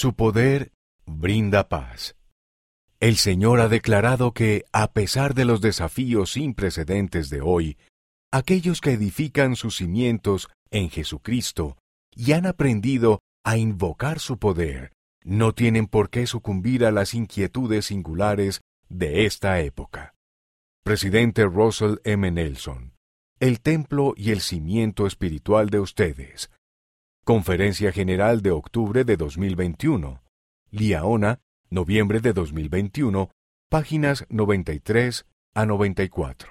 Su poder brinda paz. El Señor ha declarado que, a pesar de los desafíos sin precedentes de hoy, aquellos que edifican sus cimientos en Jesucristo y han aprendido a invocar su poder, no tienen por qué sucumbir a las inquietudes singulares de esta época. Presidente Russell M. Nelson, el templo y el cimiento espiritual de ustedes. Conferencia General de octubre de 2021. Liaona, noviembre de 2021, páginas 93 a 94.